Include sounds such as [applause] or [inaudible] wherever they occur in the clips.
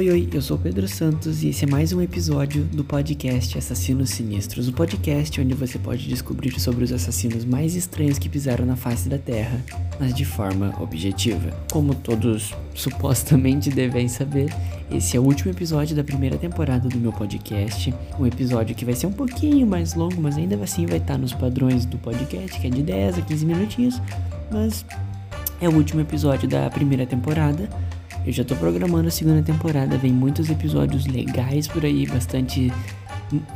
Oi, oi, eu sou Pedro Santos e esse é mais um episódio do podcast Assassinos Sinistros, o podcast onde você pode descobrir sobre os assassinos mais estranhos que pisaram na face da Terra, mas de forma objetiva. Como todos supostamente devem saber, esse é o último episódio da primeira temporada do meu podcast, um episódio que vai ser um pouquinho mais longo, mas ainda assim vai estar nos padrões do podcast, que é de 10 a 15 minutinhos, mas é o último episódio da primeira temporada. Eu já tô programando a segunda temporada, vem muitos episódios legais por aí, bastante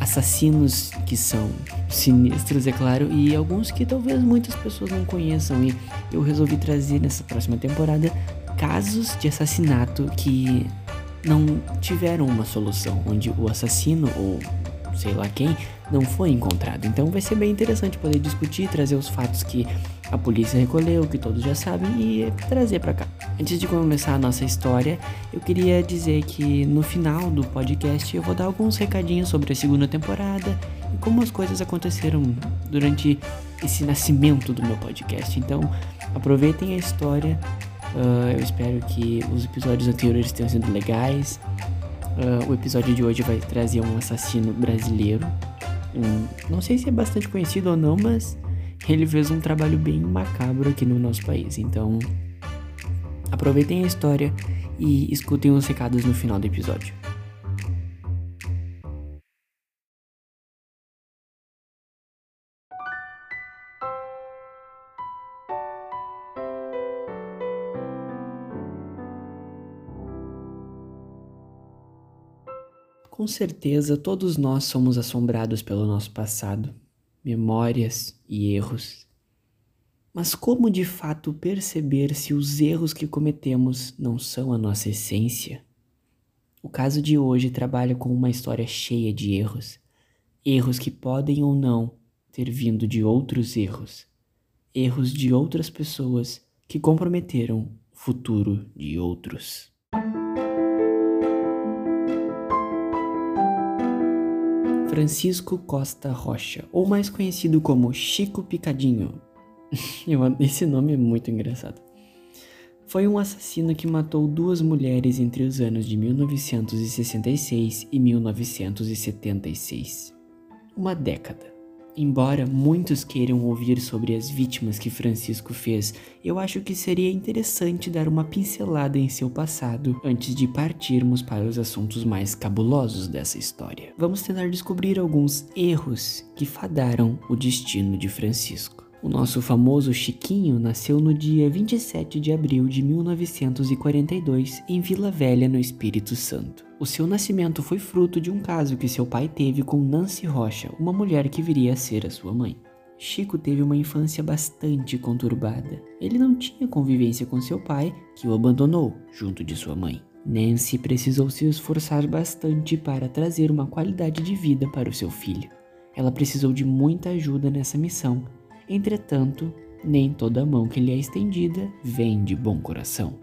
assassinos que são sinistros, é claro, e alguns que talvez muitas pessoas não conheçam. E eu resolvi trazer nessa próxima temporada casos de assassinato que não tiveram uma solução, onde o assassino ou sei lá quem não foi encontrado. Então vai ser bem interessante poder discutir, trazer os fatos que a polícia recolheu, que todos já sabem, e trazer para cá. Antes de começar a nossa história, eu queria dizer que no final do podcast eu vou dar alguns recadinhos sobre a segunda temporada e como as coisas aconteceram durante esse nascimento do meu podcast. Então, aproveitem a história. Uh, eu espero que os episódios anteriores tenham sido legais. Uh, o episódio de hoje vai trazer um assassino brasileiro. Um, não sei se é bastante conhecido ou não, mas ele fez um trabalho bem macabro aqui no nosso país. Então, aproveitem a história e escutem os recados no final do episódio. Com certeza, todos nós somos assombrados pelo nosso passado memórias e erros. Mas como de fato perceber se os erros que cometemos não são a nossa essência? O caso de hoje trabalha com uma história cheia de erros, erros que podem ou não ter vindo de outros erros, erros de outras pessoas que comprometeram o futuro de outros. Francisco Costa Rocha, ou mais conhecido como Chico Picadinho. [laughs] Esse nome é muito engraçado. Foi um assassino que matou duas mulheres entre os anos de 1966 e 1976. Uma década. Embora muitos queiram ouvir sobre as vítimas que Francisco fez, eu acho que seria interessante dar uma pincelada em seu passado antes de partirmos para os assuntos mais cabulosos dessa história. Vamos tentar descobrir alguns erros que fadaram o destino de Francisco. O nosso famoso Chiquinho nasceu no dia 27 de abril de 1942 em Vila Velha, no Espírito Santo. O seu nascimento foi fruto de um caso que seu pai teve com Nancy Rocha, uma mulher que viria a ser a sua mãe. Chico teve uma infância bastante conturbada. Ele não tinha convivência com seu pai, que o abandonou junto de sua mãe. Nancy precisou se esforçar bastante para trazer uma qualidade de vida para o seu filho. Ela precisou de muita ajuda nessa missão Entretanto, nem toda mão que lhe é estendida vem de bom coração.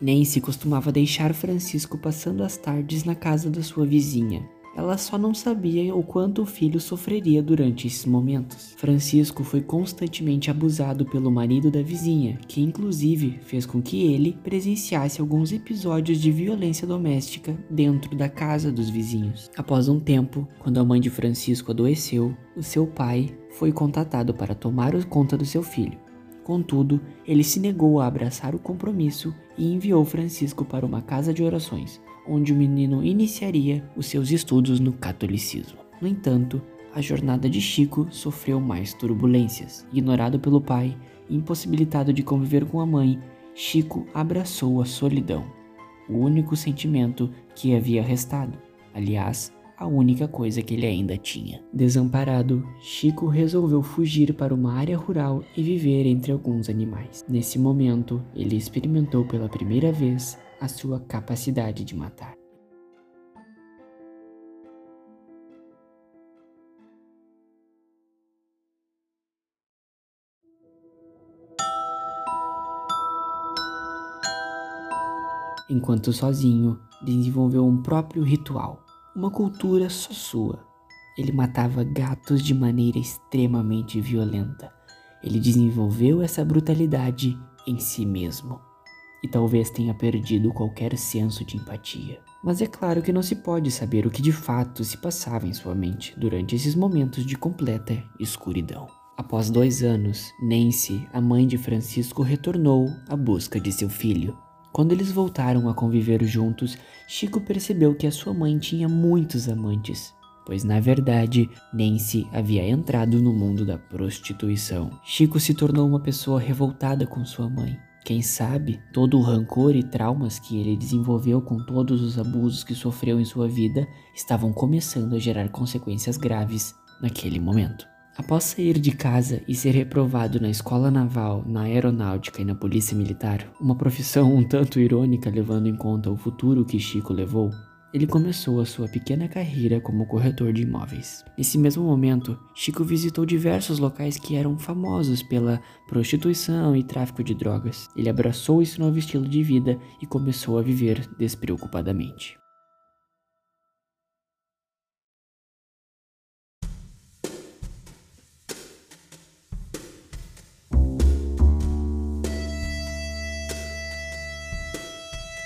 Nem se costumava deixar Francisco passando as tardes na casa da sua vizinha, ela só não sabia o quanto o filho sofreria durante esses momentos. Francisco foi constantemente abusado pelo marido da vizinha, que inclusive fez com que ele presenciasse alguns episódios de violência doméstica dentro da casa dos vizinhos. Após um tempo, quando a mãe de Francisco adoeceu, o seu pai foi contatado para tomar conta do seu filho. Contudo, ele se negou a abraçar o compromisso e enviou Francisco para uma casa de orações, onde o menino iniciaria os seus estudos no catolicismo. No entanto, a jornada de Chico sofreu mais turbulências. Ignorado pelo pai impossibilitado de conviver com a mãe, Chico abraçou a solidão, o único sentimento que havia restado. Aliás, a única coisa que ele ainda tinha. Desamparado, Chico resolveu fugir para uma área rural e viver entre alguns animais. Nesse momento, ele experimentou pela primeira vez a sua capacidade de matar. Enquanto sozinho, desenvolveu um próprio ritual, uma cultura só sua. Ele matava gatos de maneira extremamente violenta. Ele desenvolveu essa brutalidade em si mesmo. E talvez tenha perdido qualquer senso de empatia. Mas é claro que não se pode saber o que de fato se passava em sua mente durante esses momentos de completa escuridão. Após dois anos, Nancy, a mãe de Francisco, retornou à busca de seu filho. Quando eles voltaram a conviver juntos, Chico percebeu que a sua mãe tinha muitos amantes, pois na verdade Nancy havia entrado no mundo da prostituição. Chico se tornou uma pessoa revoltada com sua mãe. Quem sabe todo o rancor e traumas que ele desenvolveu com todos os abusos que sofreu em sua vida estavam começando a gerar consequências graves naquele momento. Após sair de casa e ser reprovado na escola naval, na aeronáutica e na polícia militar, uma profissão um tanto irônica levando em conta o futuro que Chico levou, ele começou a sua pequena carreira como corretor de imóveis. Nesse mesmo momento, Chico visitou diversos locais que eram famosos pela prostituição e tráfico de drogas. Ele abraçou esse novo estilo de vida e começou a viver despreocupadamente.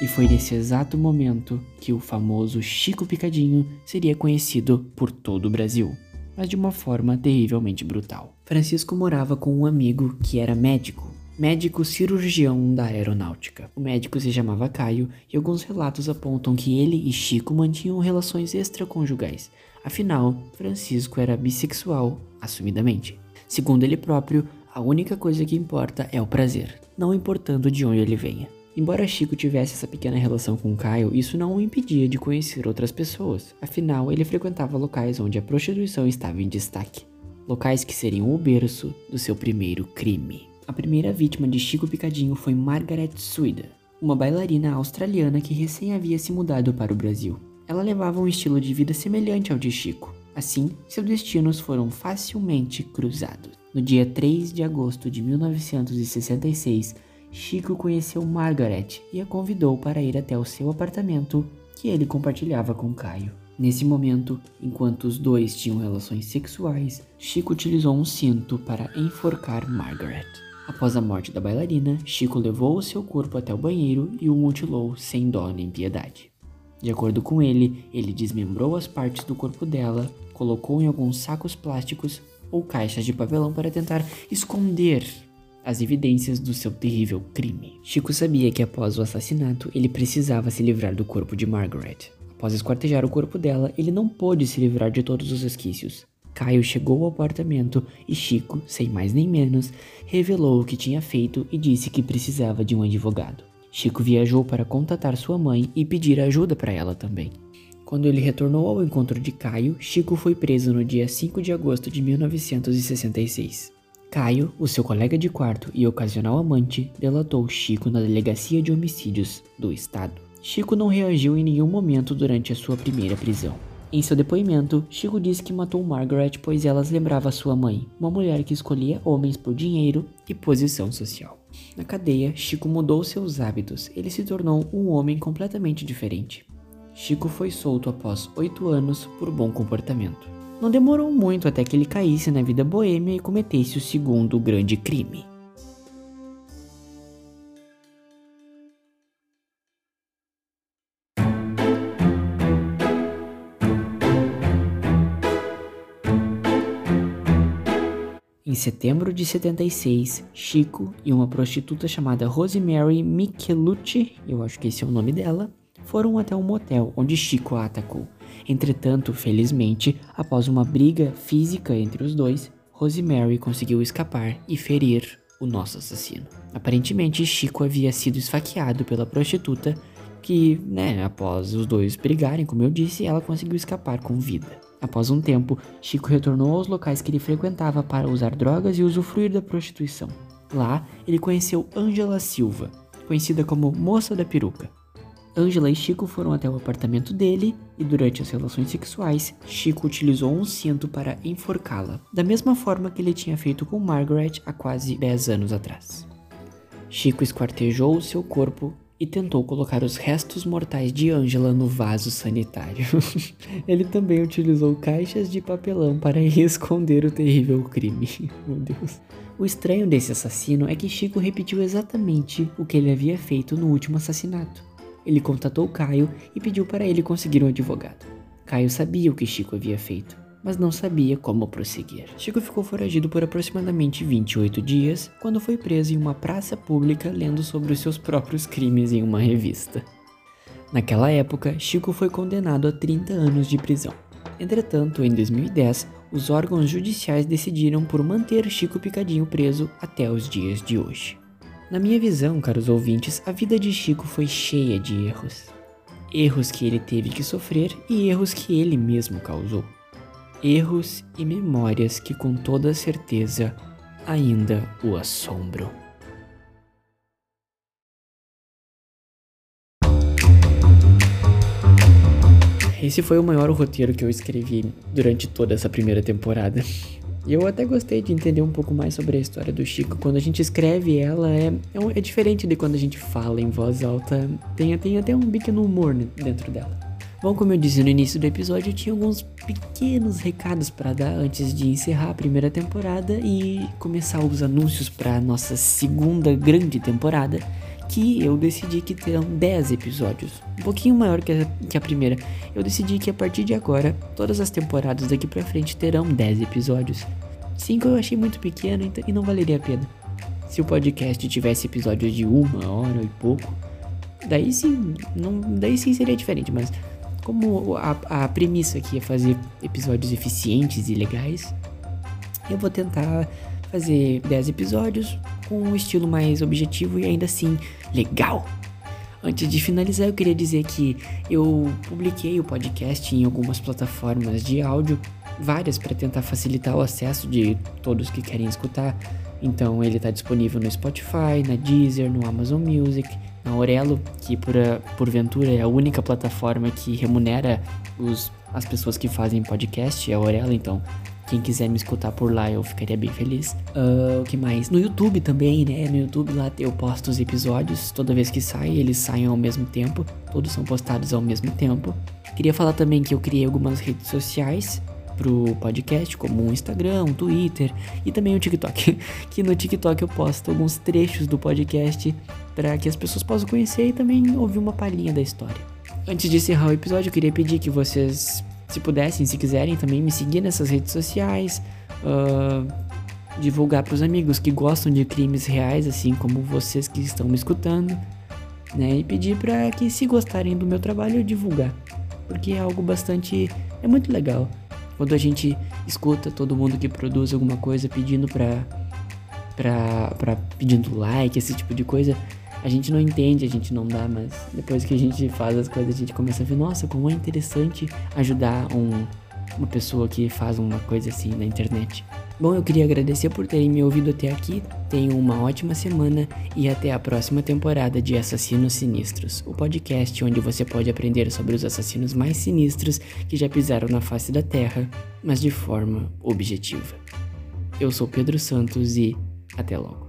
E foi nesse exato momento que o famoso Chico Picadinho seria conhecido por todo o Brasil, mas de uma forma terrivelmente brutal. Francisco morava com um amigo que era médico, médico cirurgião da aeronáutica. O médico se chamava Caio e alguns relatos apontam que ele e Chico mantinham relações extraconjugais. Afinal, Francisco era bissexual, assumidamente. Segundo ele próprio, a única coisa que importa é o prazer, não importando de onde ele venha. Embora Chico tivesse essa pequena relação com Caio, isso não o impedia de conhecer outras pessoas. Afinal, ele frequentava locais onde a prostituição estava em destaque. Locais que seriam o berço do seu primeiro crime. A primeira vítima de Chico Picadinho foi Margaret Suida, uma bailarina australiana que recém havia se mudado para o Brasil. Ela levava um estilo de vida semelhante ao de Chico. Assim, seus destinos foram facilmente cruzados. No dia 3 de agosto de 1966, Chico conheceu Margaret e a convidou para ir até o seu apartamento que ele compartilhava com Caio. Nesse momento, enquanto os dois tinham relações sexuais, Chico utilizou um cinto para enforcar Margaret. Após a morte da bailarina, Chico levou o seu corpo até o banheiro e o mutilou sem dó nem piedade. De acordo com ele, ele desmembrou as partes do corpo dela, colocou em alguns sacos plásticos ou caixas de papelão para tentar esconder as evidências do seu terrível crime. Chico sabia que após o assassinato ele precisava se livrar do corpo de Margaret. Após esquartejar o corpo dela, ele não pôde se livrar de todos os resquícios. Caio chegou ao apartamento e Chico, sem mais nem menos, revelou o que tinha feito e disse que precisava de um advogado. Chico viajou para contatar sua mãe e pedir ajuda para ela também. Quando ele retornou ao encontro de Caio, Chico foi preso no dia 5 de agosto de 1966. Caio, o seu colega de quarto e ocasional amante, delatou Chico na delegacia de homicídios do estado. Chico não reagiu em nenhum momento durante a sua primeira prisão. Em seu depoimento, Chico disse que matou Margaret pois elas lembrava sua mãe, uma mulher que escolhia homens por dinheiro e posição social. Na cadeia, Chico mudou seus hábitos, ele se tornou um homem completamente diferente. Chico foi solto após oito anos por bom comportamento. Não demorou muito até que ele caísse na vida boêmia e cometesse o segundo grande crime. Em setembro de 76, Chico e uma prostituta chamada Rosemary Michelucci, eu acho que esse é o nome dela, foram até um motel onde Chico a atacou. Entretanto, felizmente, após uma briga física entre os dois, Rosemary conseguiu escapar e ferir o nosso assassino. Aparentemente, Chico havia sido esfaqueado pela prostituta, que, né, após os dois brigarem, como eu disse, ela conseguiu escapar com vida. Após um tempo, Chico retornou aos locais que ele frequentava para usar drogas e usufruir da prostituição. Lá, ele conheceu Angela Silva, conhecida como Moça da Peruca. Angela e Chico foram até o apartamento dele e durante as relações sexuais, Chico utilizou um cinto para enforcá-la, da mesma forma que ele tinha feito com Margaret há quase 10 anos atrás. Chico esquartejou seu corpo e tentou colocar os restos mortais de Angela no vaso sanitário. [laughs] Ele também utilizou caixas de papelão para [laughs] esconder o terrível crime. [laughs] Meu Deus. O estranho desse assassino é que Chico repetiu exatamente o que ele havia feito no último assassinato. Ele contatou Caio e pediu para ele conseguir um advogado. Caio sabia o que Chico havia feito, mas não sabia como prosseguir. Chico ficou foragido por aproximadamente 28 dias quando foi preso em uma praça pública lendo sobre os seus próprios crimes em uma revista. Naquela época, Chico foi condenado a 30 anos de prisão. Entretanto, em 2010, os órgãos judiciais decidiram por manter Chico Picadinho preso até os dias de hoje. Na minha visão, caros ouvintes, a vida de Chico foi cheia de erros. Erros que ele teve que sofrer e erros que ele mesmo causou. Erros e memórias que com toda certeza ainda o assombram. Esse foi o maior roteiro que eu escrevi durante toda essa primeira temporada. E eu até gostei de entender um pouco mais sobre a história do Chico. Quando a gente escreve ela, é, é, é diferente de quando a gente fala em voz alta. Tem, tem até um pequeno humor dentro dela. Bom, como eu disse no início do episódio, eu tinha alguns pequenos recados para dar antes de encerrar a primeira temporada e começar os anúncios para nossa segunda grande temporada que eu decidi que terão 10 episódios, um pouquinho maior que a, que a primeira. Eu decidi que a partir de agora, todas as temporadas daqui pra frente terão 10 episódios. 5 eu achei muito pequeno então, e não valeria a pena. Se o podcast tivesse episódios de uma hora e pouco, daí sim, não, daí sim seria diferente, mas como a, a premissa aqui é fazer episódios eficientes e legais, eu vou tentar fazer 10 episódios com um estilo mais objetivo e ainda assim legal. Antes de finalizar, eu queria dizer que eu publiquei o podcast em algumas plataformas de áudio, várias para tentar facilitar o acesso de todos que querem escutar. Então ele está disponível no Spotify, na Deezer, no Amazon Music, na Aurelo, que por, porventura é a única plataforma que remunera os, as pessoas que fazem podcast, é a Aurelo, então quem quiser me escutar por lá, eu ficaria bem feliz. Uh, o que mais? No YouTube também, né? No YouTube lá eu posto os episódios. Toda vez que sai, eles saem ao mesmo tempo. Todos são postados ao mesmo tempo. Queria falar também que eu criei algumas redes sociais pro podcast, como o Instagram, o Twitter e também o TikTok. [laughs] que no TikTok eu posto alguns trechos do podcast para que as pessoas possam conhecer e também ouvir uma palhinha da história. Antes de encerrar o episódio, eu queria pedir que vocês se pudessem, se quiserem também me seguir nessas redes sociais, uh, divulgar para os amigos que gostam de crimes reais, assim como vocês que estão me escutando, né? E pedir para que, se gostarem do meu trabalho, divulgar, porque é algo bastante, é muito legal quando a gente escuta todo mundo que produz alguma coisa pedindo para para pedindo like, esse tipo de coisa a gente não entende, a gente não dá, mas depois que a gente faz as coisas, a gente começa a ver, nossa, como é interessante ajudar um, uma pessoa que faz uma coisa assim na internet. Bom, eu queria agradecer por terem me ouvido até aqui. Tenham uma ótima semana e até a próxima temporada de Assassinos Sinistros, o podcast onde você pode aprender sobre os assassinos mais sinistros que já pisaram na face da Terra, mas de forma objetiva. Eu sou Pedro Santos e até logo.